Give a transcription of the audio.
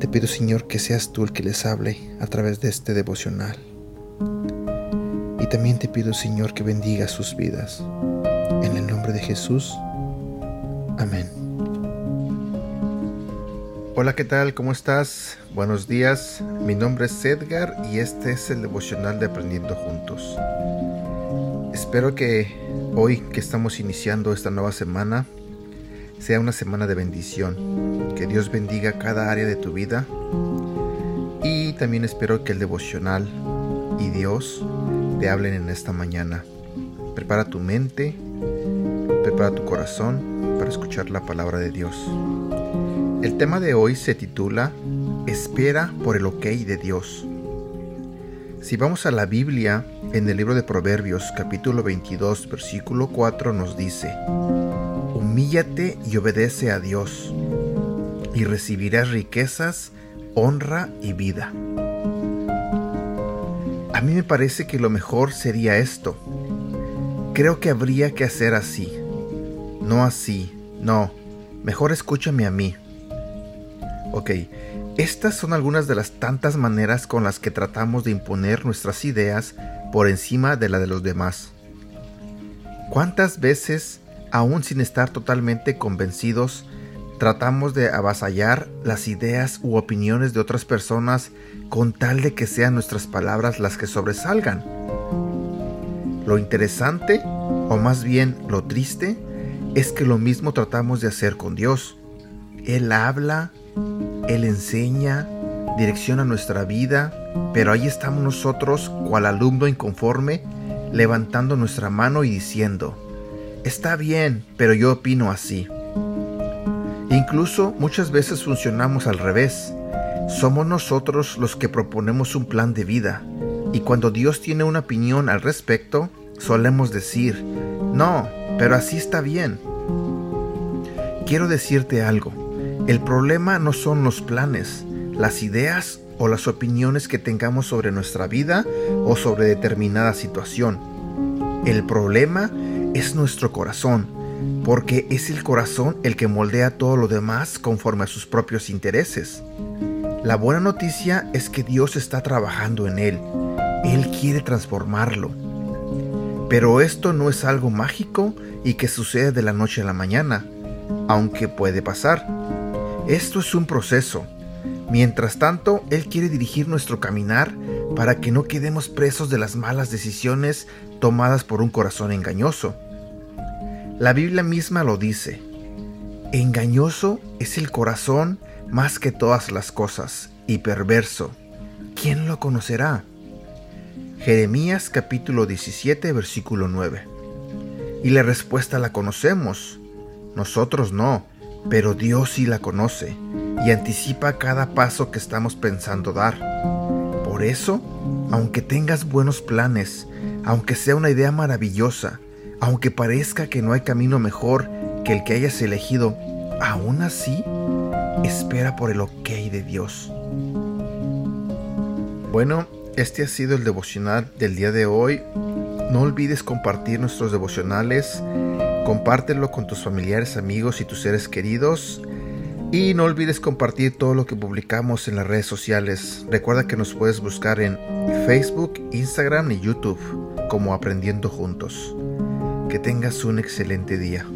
Te pido, Señor, que seas tú el que les hable a través de este devocional. Y también te pido, Señor, que bendiga sus vidas. En el nombre de Jesús. Amén. Hola, ¿qué tal? ¿Cómo estás? Buenos días. Mi nombre es Edgar y este es el devocional de Aprendiendo Juntos. Espero que hoy que estamos iniciando esta nueva semana sea una semana de bendición. Que Dios bendiga cada área de tu vida. Y también espero que el devocional y Dios te hablen en esta mañana. Prepara tu mente, prepara tu corazón para escuchar la palabra de Dios. El tema de hoy se titula Espera por el ok de Dios. Si vamos a la Biblia, en el libro de Proverbios capítulo 22 versículo 4 nos dice, Humíllate y obedece a Dios, y recibirás riquezas, honra y vida. A mí me parece que lo mejor sería esto. Creo que habría que hacer así. No así, no. Mejor escúchame a mí. Ok, estas son algunas de las tantas maneras con las que tratamos de imponer nuestras ideas por encima de la de los demás. ¿Cuántas veces, aún sin estar totalmente convencidos, tratamos de avasallar las ideas u opiniones de otras personas con tal de que sean nuestras palabras las que sobresalgan? Lo interesante, o más bien lo triste, es que lo mismo tratamos de hacer con Dios. Él habla, él enseña, direcciona nuestra vida, pero ahí estamos nosotros, cual alumno inconforme, levantando nuestra mano y diciendo, está bien, pero yo opino así. Incluso muchas veces funcionamos al revés. Somos nosotros los que proponemos un plan de vida, y cuando Dios tiene una opinión al respecto, solemos decir, no, pero así está bien. Quiero decirte algo. El problema no son los planes, las ideas o las opiniones que tengamos sobre nuestra vida o sobre determinada situación. El problema es nuestro corazón, porque es el corazón el que moldea todo lo demás conforme a sus propios intereses. La buena noticia es que Dios está trabajando en él. Él quiere transformarlo. Pero esto no es algo mágico y que sucede de la noche a la mañana, aunque puede pasar. Esto es un proceso. Mientras tanto, Él quiere dirigir nuestro caminar para que no quedemos presos de las malas decisiones tomadas por un corazón engañoso. La Biblia misma lo dice. Engañoso es el corazón más que todas las cosas y perverso. ¿Quién lo conocerá? Jeremías capítulo 17 versículo 9. Y la respuesta la conocemos. Nosotros no pero Dios sí la conoce y anticipa cada paso que estamos pensando dar. Por eso, aunque tengas buenos planes, aunque sea una idea maravillosa, aunque parezca que no hay camino mejor que el que hayas elegido, aún así, espera por el ok de Dios. Bueno, este ha sido el devocional del día de hoy. No olvides compartir nuestros devocionales Compártelo con tus familiares, amigos y tus seres queridos. Y no olvides compartir todo lo que publicamos en las redes sociales. Recuerda que nos puedes buscar en Facebook, Instagram y YouTube como Aprendiendo Juntos. Que tengas un excelente día.